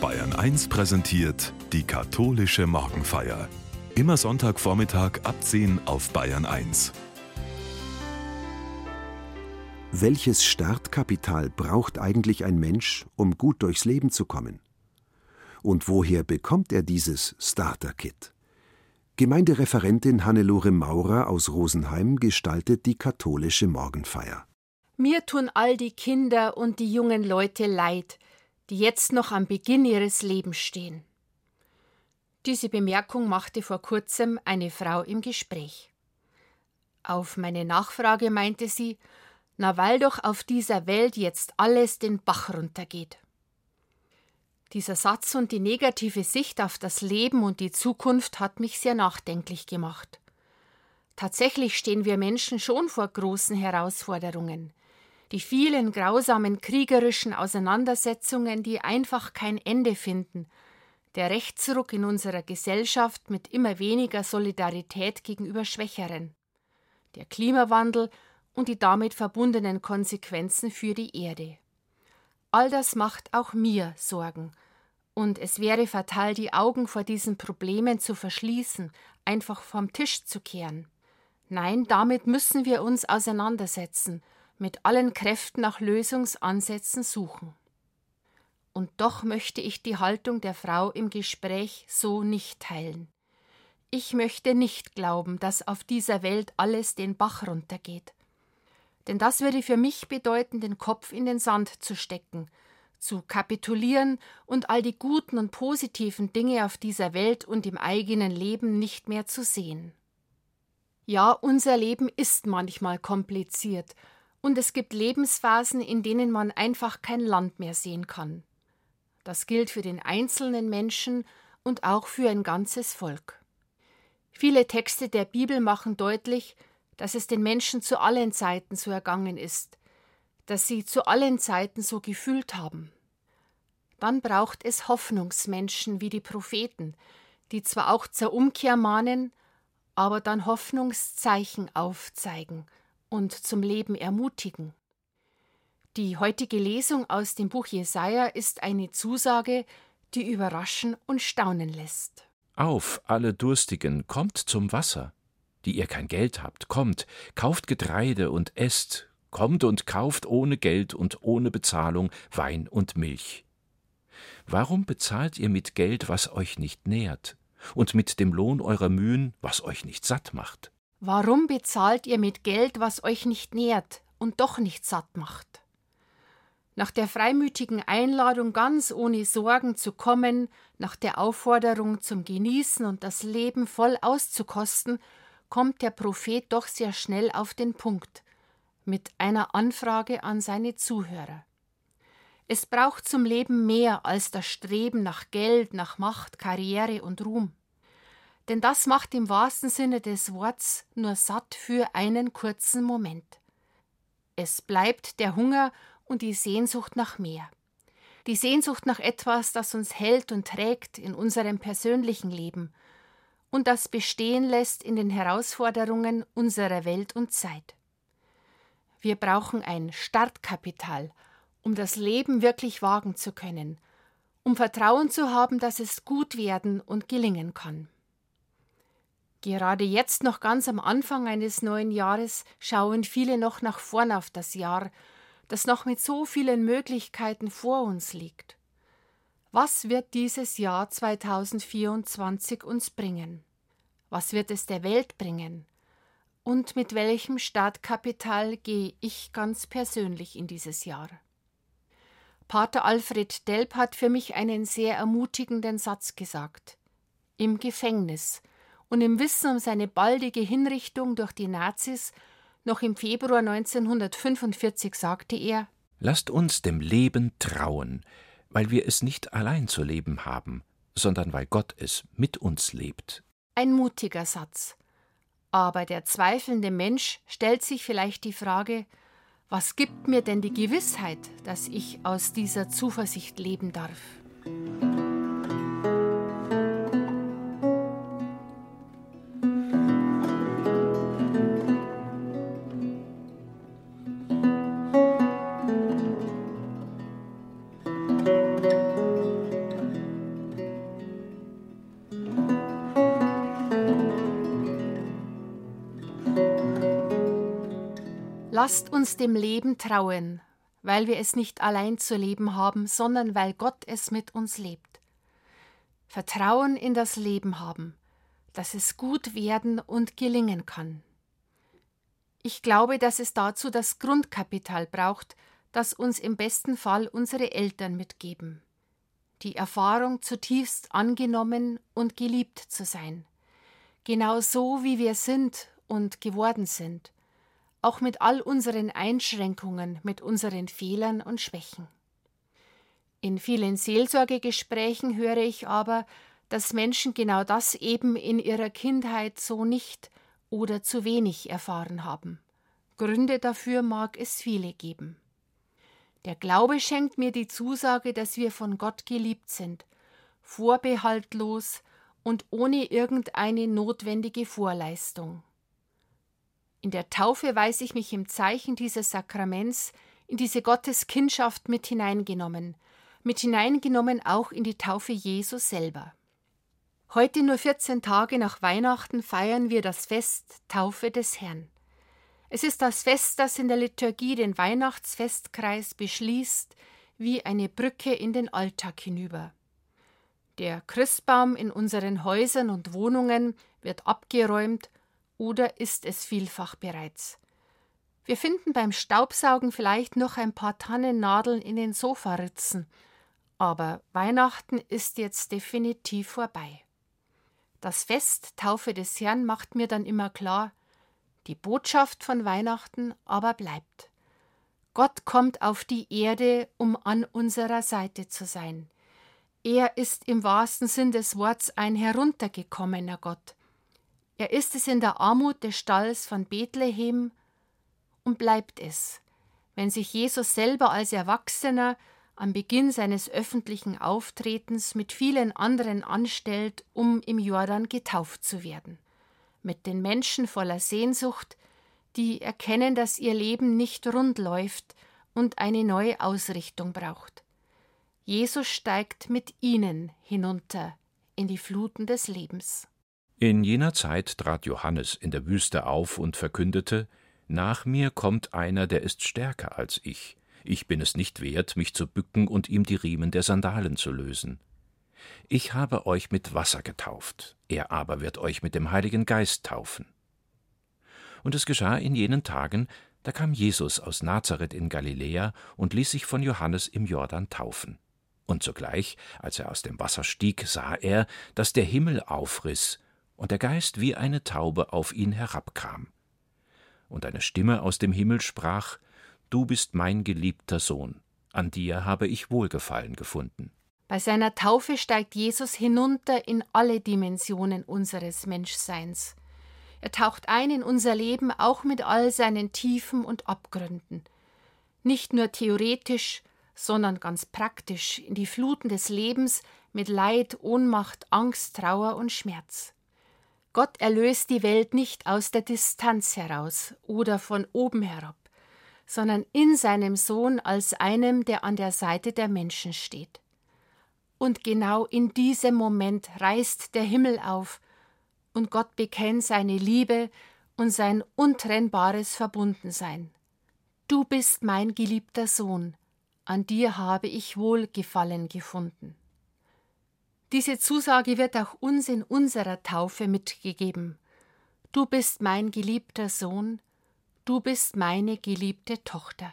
Bayern 1 präsentiert die katholische Morgenfeier. Immer Sonntagvormittag ab 10 auf Bayern 1. Welches Startkapital braucht eigentlich ein Mensch, um gut durchs Leben zu kommen? Und woher bekommt er dieses Starter-Kit? Gemeindereferentin Hannelore Maurer aus Rosenheim gestaltet die katholische Morgenfeier. Mir tun all die Kinder und die jungen Leute leid, die jetzt noch am Beginn ihres Lebens stehen. Diese Bemerkung machte vor kurzem eine Frau im Gespräch. Auf meine Nachfrage meinte sie, na weil doch auf dieser Welt jetzt alles den Bach runtergeht. Dieser Satz und die negative Sicht auf das Leben und die Zukunft hat mich sehr nachdenklich gemacht. Tatsächlich stehen wir Menschen schon vor großen Herausforderungen die vielen grausamen kriegerischen Auseinandersetzungen, die einfach kein Ende finden, der Rechtsruck in unserer Gesellschaft mit immer weniger Solidarität gegenüber Schwächeren, der Klimawandel und die damit verbundenen Konsequenzen für die Erde. All das macht auch mir Sorgen, und es wäre fatal, die Augen vor diesen Problemen zu verschließen, einfach vom Tisch zu kehren. Nein, damit müssen wir uns auseinandersetzen mit allen Kräften nach Lösungsansätzen suchen. Und doch möchte ich die Haltung der Frau im Gespräch so nicht teilen. Ich möchte nicht glauben, dass auf dieser Welt alles den Bach runtergeht. Denn das würde für mich bedeuten, den Kopf in den Sand zu stecken, zu kapitulieren und all die guten und positiven Dinge auf dieser Welt und im eigenen Leben nicht mehr zu sehen. Ja, unser Leben ist manchmal kompliziert und es gibt Lebensphasen, in denen man einfach kein Land mehr sehen kann. Das gilt für den einzelnen Menschen und auch für ein ganzes Volk. Viele Texte der Bibel machen deutlich, dass es den Menschen zu allen Zeiten so ergangen ist, dass sie zu allen Zeiten so gefühlt haben. Dann braucht es Hoffnungsmenschen wie die Propheten, die zwar auch zur Umkehr mahnen, aber dann Hoffnungszeichen aufzeigen – und zum Leben ermutigen. Die heutige Lesung aus dem Buch Jesaja ist eine Zusage, die überraschen und staunen lässt. Auf, alle Durstigen, kommt zum Wasser. Die ihr kein Geld habt, kommt, kauft Getreide und esst, kommt und kauft ohne Geld und ohne Bezahlung Wein und Milch. Warum bezahlt ihr mit Geld, was euch nicht nährt, und mit dem Lohn eurer Mühen, was euch nicht satt macht? Warum bezahlt ihr mit Geld, was euch nicht nährt und doch nicht satt macht? Nach der freimütigen Einladung, ganz ohne Sorgen zu kommen, nach der Aufforderung zum Genießen und das Leben voll auszukosten, kommt der Prophet doch sehr schnell auf den Punkt mit einer Anfrage an seine Zuhörer. Es braucht zum Leben mehr als das Streben nach Geld, nach Macht, Karriere und Ruhm denn das macht im wahrsten Sinne des Wortes nur satt für einen kurzen Moment. Es bleibt der Hunger und die Sehnsucht nach mehr. Die Sehnsucht nach etwas, das uns hält und trägt in unserem persönlichen Leben und das bestehen lässt in den Herausforderungen unserer Welt und Zeit. Wir brauchen ein Startkapital, um das Leben wirklich wagen zu können, um Vertrauen zu haben, dass es gut werden und gelingen kann. Gerade jetzt noch ganz am Anfang eines neuen Jahres schauen viele noch nach vorn auf das Jahr, das noch mit so vielen Möglichkeiten vor uns liegt. Was wird dieses Jahr 2024 uns bringen? Was wird es der Welt bringen? Und mit welchem Startkapital gehe ich ganz persönlich in dieses Jahr? Pater Alfred Delp hat für mich einen sehr ermutigenden Satz gesagt. Im Gefängnis und im Wissen um seine baldige Hinrichtung durch die Nazis noch im Februar 1945 sagte er Lasst uns dem Leben trauen, weil wir es nicht allein zu leben haben, sondern weil Gott es mit uns lebt. Ein mutiger Satz. Aber der zweifelnde Mensch stellt sich vielleicht die Frage, was gibt mir denn die Gewissheit, dass ich aus dieser Zuversicht leben darf? Lasst uns dem Leben trauen, weil wir es nicht allein zu leben haben, sondern weil Gott es mit uns lebt. Vertrauen in das Leben haben, dass es gut werden und gelingen kann. Ich glaube, dass es dazu das Grundkapital braucht, das uns im besten Fall unsere Eltern mitgeben. Die Erfahrung, zutiefst angenommen und geliebt zu sein. Genau so, wie wir sind und geworden sind. Auch mit all unseren Einschränkungen, mit unseren Fehlern und Schwächen. In vielen Seelsorgegesprächen höre ich aber, dass Menschen genau das eben in ihrer Kindheit so nicht oder zu wenig erfahren haben. Gründe dafür mag es viele geben. Der Glaube schenkt mir die Zusage, dass wir von Gott geliebt sind, vorbehaltlos und ohne irgendeine notwendige Vorleistung. In der Taufe weiß ich mich im Zeichen dieses Sakraments in diese Gotteskindschaft mit hineingenommen, mit hineingenommen auch in die Taufe Jesu selber. Heute, nur 14 Tage nach Weihnachten, feiern wir das Fest Taufe des Herrn. Es ist das Fest, das in der Liturgie den Weihnachtsfestkreis beschließt, wie eine Brücke in den Alltag hinüber. Der Christbaum in unseren Häusern und Wohnungen wird abgeräumt oder ist es vielfach bereits. Wir finden beim Staubsaugen vielleicht noch ein paar Tannennadeln in den Sofaritzen aber Weihnachten ist jetzt definitiv vorbei. Das Fest Taufe des Herrn macht mir dann immer klar, die Botschaft von Weihnachten aber bleibt. Gott kommt auf die Erde, um an unserer Seite zu sein. Er ist im wahrsten Sinn des Wortes ein heruntergekommener Gott. Er ist es in der Armut des Stalls von Bethlehem und bleibt es, wenn sich Jesus selber als Erwachsener am Beginn seines öffentlichen Auftretens mit vielen anderen anstellt, um im Jordan getauft zu werden. Mit den Menschen voller Sehnsucht, die erkennen, dass ihr Leben nicht rund läuft und eine neue Ausrichtung braucht. Jesus steigt mit ihnen hinunter in die Fluten des Lebens. In jener Zeit trat Johannes in der Wüste auf und verkündete Nach mir kommt einer, der ist stärker als ich, ich bin es nicht wert, mich zu bücken und ihm die Riemen der Sandalen zu lösen. Ich habe euch mit Wasser getauft, er aber wird euch mit dem Heiligen Geist taufen. Und es geschah in jenen Tagen, da kam Jesus aus Nazareth in Galiläa und ließ sich von Johannes im Jordan taufen. Und sogleich, als er aus dem Wasser stieg, sah er, dass der Himmel aufriß und der Geist wie eine Taube auf ihn herabkam. Und eine Stimme aus dem Himmel sprach Du bist mein geliebter Sohn, an dir habe ich Wohlgefallen gefunden. Bei seiner Taufe steigt Jesus hinunter in alle Dimensionen unseres Menschseins. Er taucht ein in unser Leben auch mit all seinen Tiefen und Abgründen. Nicht nur theoretisch, sondern ganz praktisch in die Fluten des Lebens mit Leid, Ohnmacht, Angst, Trauer und Schmerz. Gott erlöst die Welt nicht aus der Distanz heraus oder von oben herab sondern in seinem Sohn als einem, der an der Seite der Menschen steht. Und genau in diesem Moment reißt der Himmel auf, und Gott bekennt seine Liebe und sein untrennbares Verbundensein. Du bist mein geliebter Sohn, an dir habe ich Wohlgefallen gefunden. Diese Zusage wird auch uns in unserer Taufe mitgegeben. Du bist mein geliebter Sohn, Du bist meine geliebte Tochter.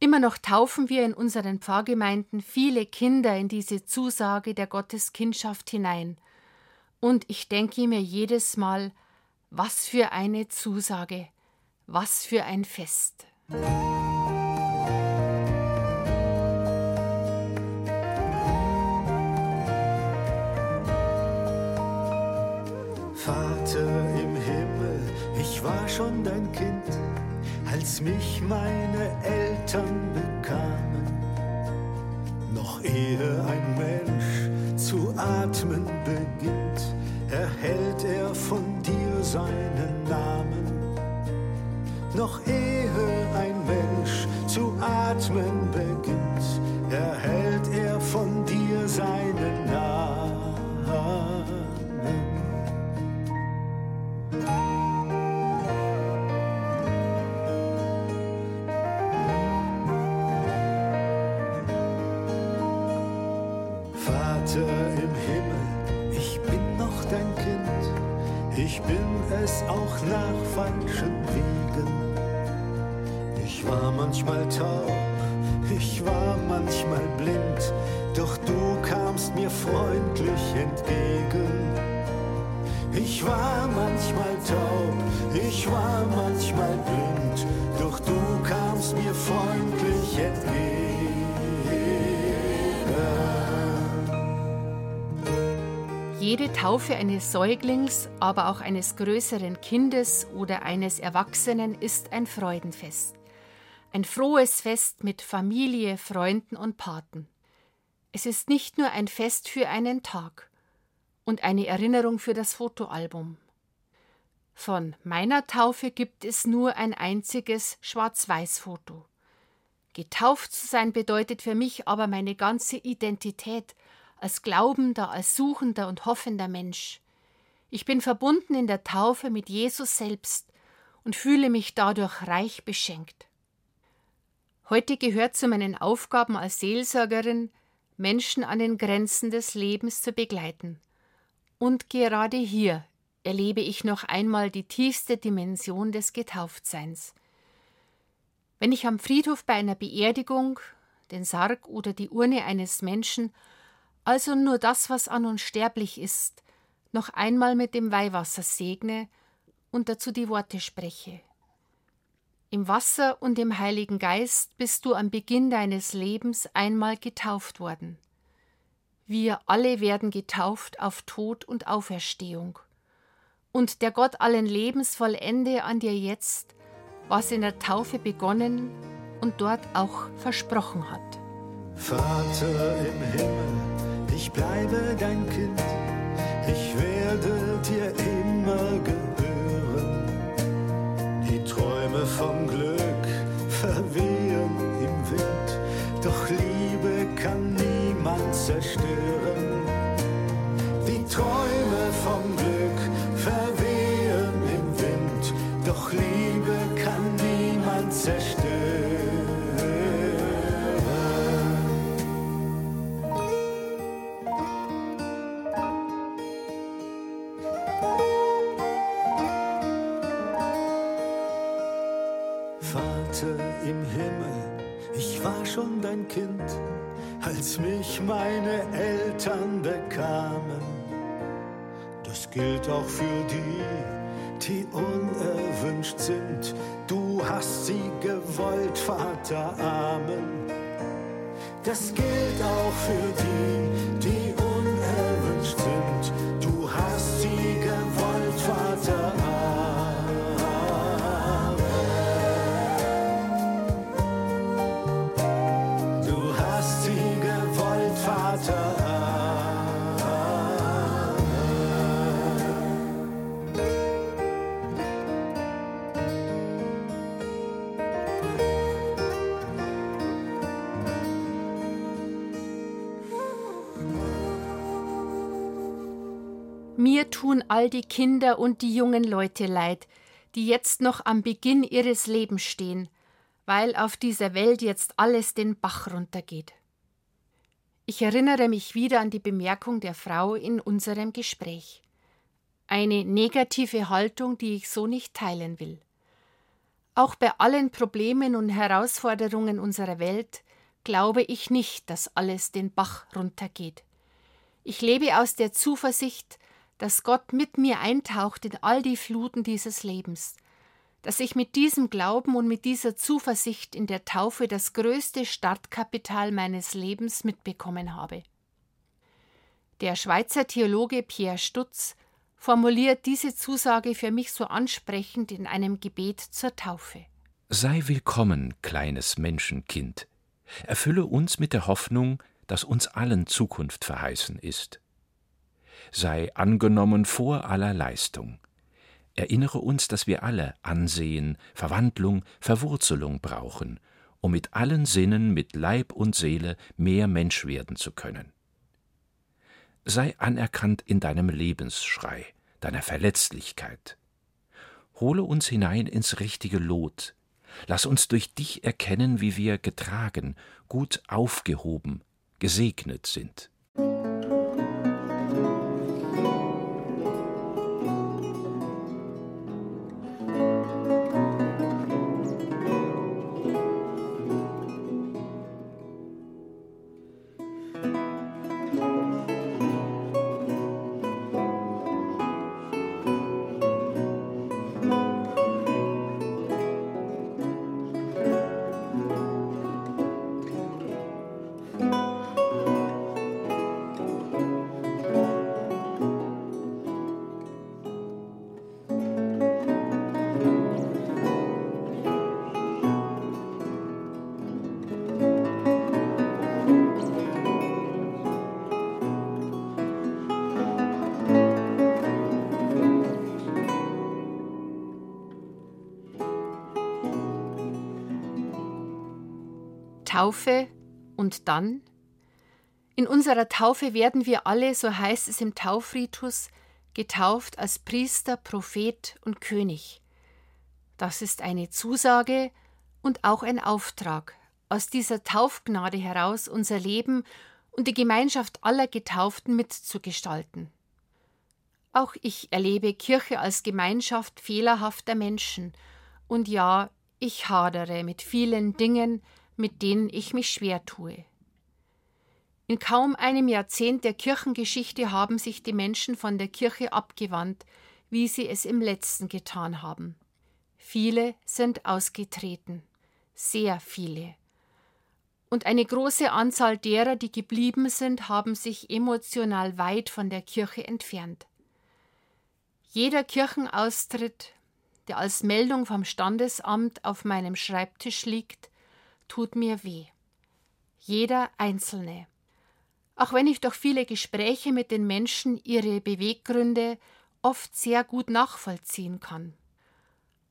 Immer noch taufen wir in unseren Pfarrgemeinden viele Kinder in diese Zusage der Gotteskindschaft hinein. Und ich denke mir jedes Mal, was für eine Zusage, was für ein Fest. Vater im Himmel, ich war schon dein Kind als mich meine Eltern bekamen. Noch ehe ein Mensch zu atmen beginnt, erhält er von dir seinen Namen. Ich bin es auch nach falschen Wegen. Ich war manchmal taub, ich war manchmal blind, doch du kamst mir freundlich entgegen. Ich war manchmal taub, ich war manchmal blind, doch du kamst mir freundlich entgegen. Jede Taufe eines Säuglings, aber auch eines größeren Kindes oder eines Erwachsenen ist ein Freudenfest. Ein frohes Fest mit Familie, Freunden und Paten. Es ist nicht nur ein Fest für einen Tag und eine Erinnerung für das Fotoalbum. Von meiner Taufe gibt es nur ein einziges Schwarz-Weiß-Foto. Getauft zu sein bedeutet für mich aber meine ganze Identität als glaubender, als suchender und hoffender Mensch. Ich bin verbunden in der Taufe mit Jesus selbst und fühle mich dadurch reich beschenkt. Heute gehört zu meinen Aufgaben als Seelsorgerin, Menschen an den Grenzen des Lebens zu begleiten. Und gerade hier erlebe ich noch einmal die tiefste Dimension des Getauftseins. Wenn ich am Friedhof bei einer Beerdigung den Sarg oder die Urne eines Menschen also nur das, was an uns sterblich ist, noch einmal mit dem Weihwasser segne und dazu die Worte spreche. Im Wasser und im Heiligen Geist bist du am Beginn deines Lebens einmal getauft worden. Wir alle werden getauft auf Tod und Auferstehung. Und der Gott allen Lebens vollende an dir jetzt, was in der Taufe begonnen und dort auch versprochen hat. Vater im Himmel, ich bleibe dein Kind, ich werde dir immer gehören. Die Träume vom Glück verwehen im Wind, doch Liebe kann niemand zerstören. Das gilt auch für die, die unerwünscht sind. Du hast sie gewollt, Vater, Amen. Das gilt tun all die Kinder und die jungen Leute leid, die jetzt noch am Beginn ihres Lebens stehen, weil auf dieser Welt jetzt alles den Bach runtergeht. Ich erinnere mich wieder an die Bemerkung der Frau in unserem Gespräch. Eine negative Haltung, die ich so nicht teilen will. Auch bei allen Problemen und Herausforderungen unserer Welt glaube ich nicht, dass alles den Bach runtergeht. Ich lebe aus der Zuversicht, dass Gott mit mir eintaucht in all die Fluten dieses Lebens, dass ich mit diesem Glauben und mit dieser Zuversicht in der Taufe das größte Startkapital meines Lebens mitbekommen habe. Der Schweizer Theologe Pierre Stutz formuliert diese Zusage für mich so ansprechend in einem Gebet zur Taufe. Sei willkommen, kleines Menschenkind. Erfülle uns mit der Hoffnung, dass uns allen Zukunft verheißen ist sei angenommen vor aller Leistung. Erinnere uns, dass wir alle Ansehen, Verwandlung, Verwurzelung brauchen, um mit allen Sinnen, mit Leib und Seele mehr Mensch werden zu können. Sei anerkannt in deinem Lebensschrei, deiner Verletzlichkeit. Hole uns hinein ins richtige Lot. Lass uns durch dich erkennen, wie wir getragen, gut aufgehoben, gesegnet sind. Taufe und dann? In unserer Taufe werden wir alle, so heißt es im Taufritus, getauft als Priester, Prophet und König. Das ist eine Zusage und auch ein Auftrag, aus dieser Taufgnade heraus unser Leben und die Gemeinschaft aller Getauften mitzugestalten. Auch ich erlebe Kirche als Gemeinschaft fehlerhafter Menschen, und ja, ich hadere mit vielen Dingen, mit denen ich mich schwer tue. In kaum einem Jahrzehnt der Kirchengeschichte haben sich die Menschen von der Kirche abgewandt, wie sie es im letzten getan haben. Viele sind ausgetreten, sehr viele. Und eine große Anzahl derer, die geblieben sind, haben sich emotional weit von der Kirche entfernt. Jeder Kirchenaustritt, der als Meldung vom Standesamt auf meinem Schreibtisch liegt, tut mir weh. Jeder einzelne auch wenn ich durch viele Gespräche mit den Menschen ihre Beweggründe oft sehr gut nachvollziehen kann.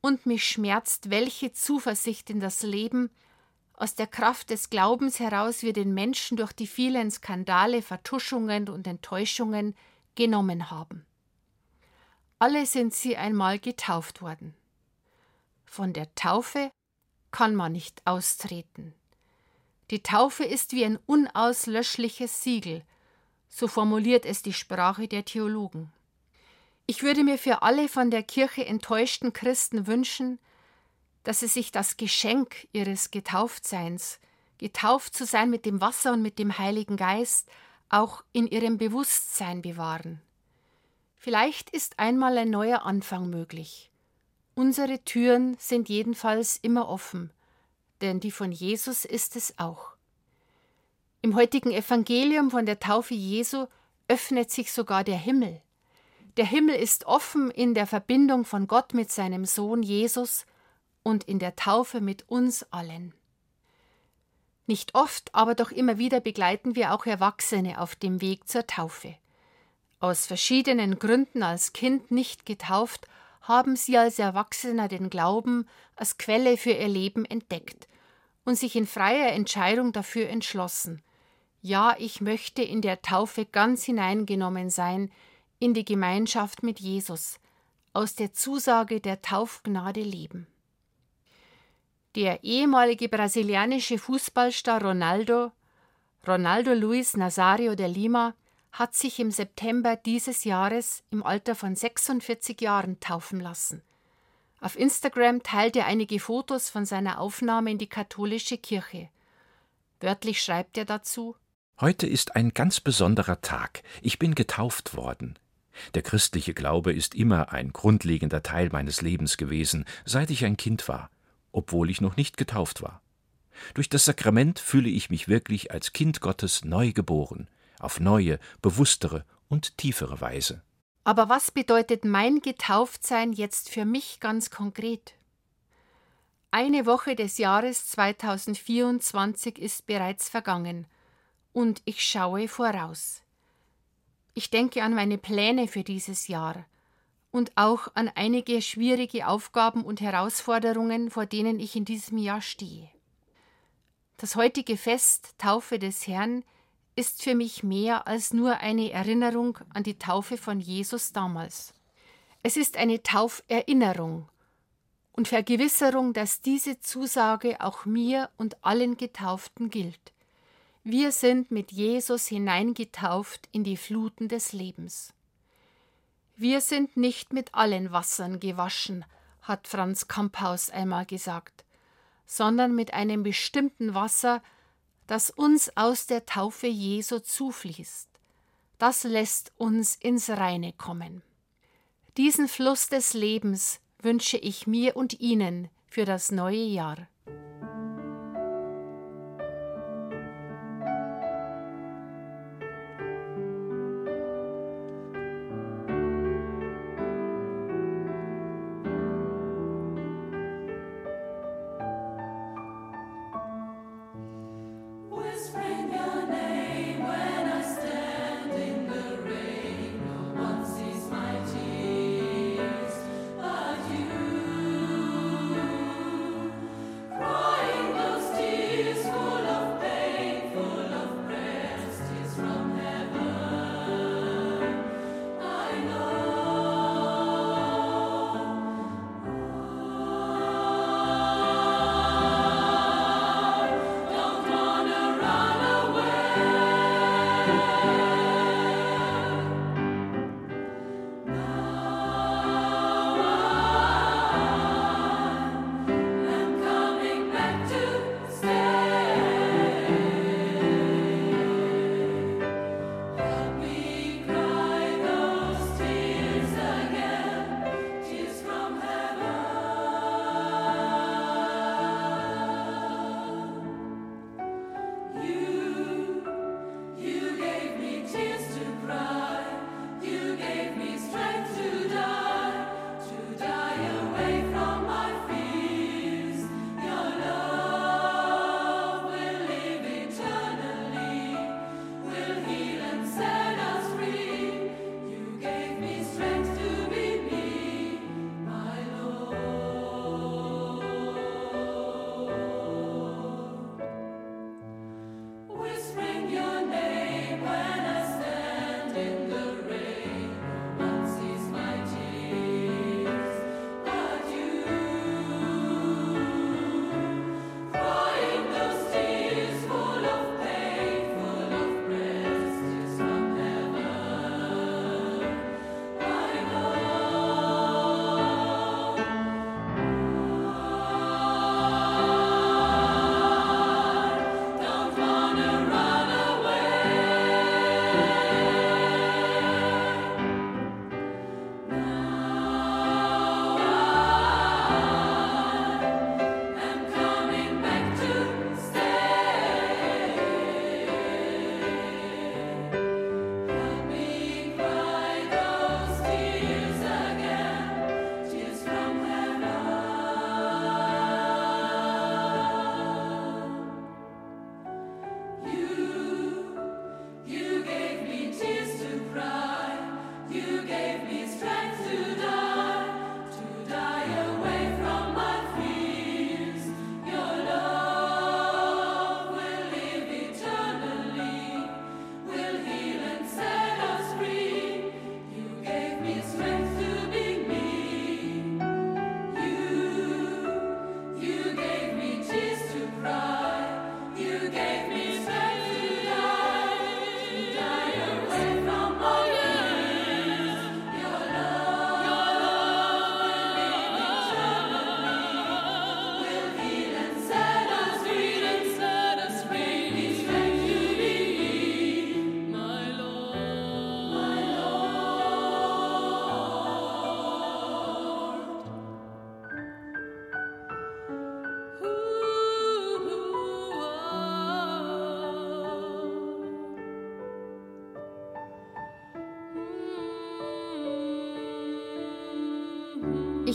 Und mich schmerzt, welche Zuversicht in das Leben aus der Kraft des Glaubens heraus wir den Menschen durch die vielen Skandale, Vertuschungen und Enttäuschungen genommen haben. Alle sind sie einmal getauft worden. Von der Taufe kann man nicht austreten. Die Taufe ist wie ein unauslöschliches Siegel, so formuliert es die Sprache der Theologen. Ich würde mir für alle von der Kirche enttäuschten Christen wünschen, dass sie sich das Geschenk ihres Getauftseins, getauft zu sein mit dem Wasser und mit dem Heiligen Geist, auch in ihrem Bewusstsein bewahren. Vielleicht ist einmal ein neuer Anfang möglich. Unsere Türen sind jedenfalls immer offen denn die von Jesus ist es auch. Im heutigen Evangelium von der Taufe Jesu öffnet sich sogar der Himmel. Der Himmel ist offen in der Verbindung von Gott mit seinem Sohn Jesus und in der Taufe mit uns allen. Nicht oft, aber doch immer wieder begleiten wir auch Erwachsene auf dem Weg zur Taufe. Aus verschiedenen Gründen als Kind nicht getauft, haben sie als Erwachsener den Glauben als Quelle für ihr Leben entdeckt und sich in freier Entscheidung dafür entschlossen. Ja, ich möchte in der Taufe ganz hineingenommen sein in die Gemeinschaft mit Jesus, aus der Zusage der Taufgnade leben. Der ehemalige brasilianische Fußballstar Ronaldo, Ronaldo Luis Nazario de Lima, hat sich im September dieses Jahres im Alter von 46 Jahren taufen lassen. Auf Instagram teilt er einige Fotos von seiner Aufnahme in die katholische Kirche. Wörtlich schreibt er dazu Heute ist ein ganz besonderer Tag. Ich bin getauft worden. Der christliche Glaube ist immer ein grundlegender Teil meines Lebens gewesen, seit ich ein Kind war, obwohl ich noch nicht getauft war. Durch das Sakrament fühle ich mich wirklich als Kind Gottes neu geboren auf neue, bewusstere und tiefere Weise. Aber was bedeutet mein Getauftsein jetzt für mich ganz konkret? Eine Woche des Jahres 2024 ist bereits vergangen und ich schaue voraus. Ich denke an meine Pläne für dieses Jahr und auch an einige schwierige Aufgaben und Herausforderungen, vor denen ich in diesem Jahr stehe. Das heutige Fest Taufe des Herrn ist für mich mehr als nur eine Erinnerung an die Taufe von Jesus damals. Es ist eine Tauferinnerung und Vergewisserung, dass diese Zusage auch mir und allen Getauften gilt. Wir sind mit Jesus hineingetauft in die Fluten des Lebens. Wir sind nicht mit allen Wassern gewaschen, hat Franz Kamphaus einmal gesagt, sondern mit einem bestimmten Wasser, das uns aus der Taufe Jesu zufließt. Das lässt uns ins Reine kommen. Diesen Fluss des Lebens wünsche ich mir und Ihnen für das neue Jahr.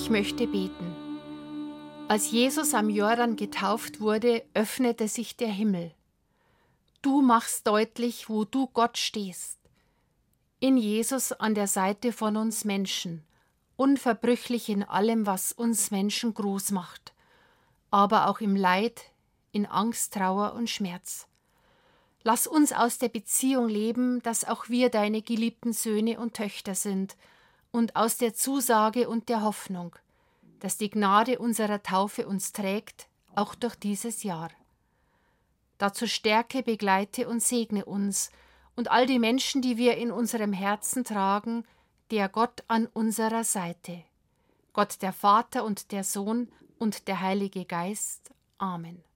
Ich möchte beten. Als Jesus am Jordan getauft wurde, öffnete sich der Himmel. Du machst deutlich, wo du Gott stehst. In Jesus an der Seite von uns Menschen, unverbrüchlich in allem, was uns Menschen groß macht, aber auch im Leid, in Angst, Trauer und Schmerz. Lass uns aus der Beziehung leben, dass auch wir deine geliebten Söhne und Töchter sind, und aus der Zusage und der Hoffnung, dass die Gnade unserer Taufe uns trägt, auch durch dieses Jahr. Dazu stärke, begleite und segne uns und all die Menschen, die wir in unserem Herzen tragen, der Gott an unserer Seite. Gott der Vater und der Sohn und der Heilige Geist. Amen.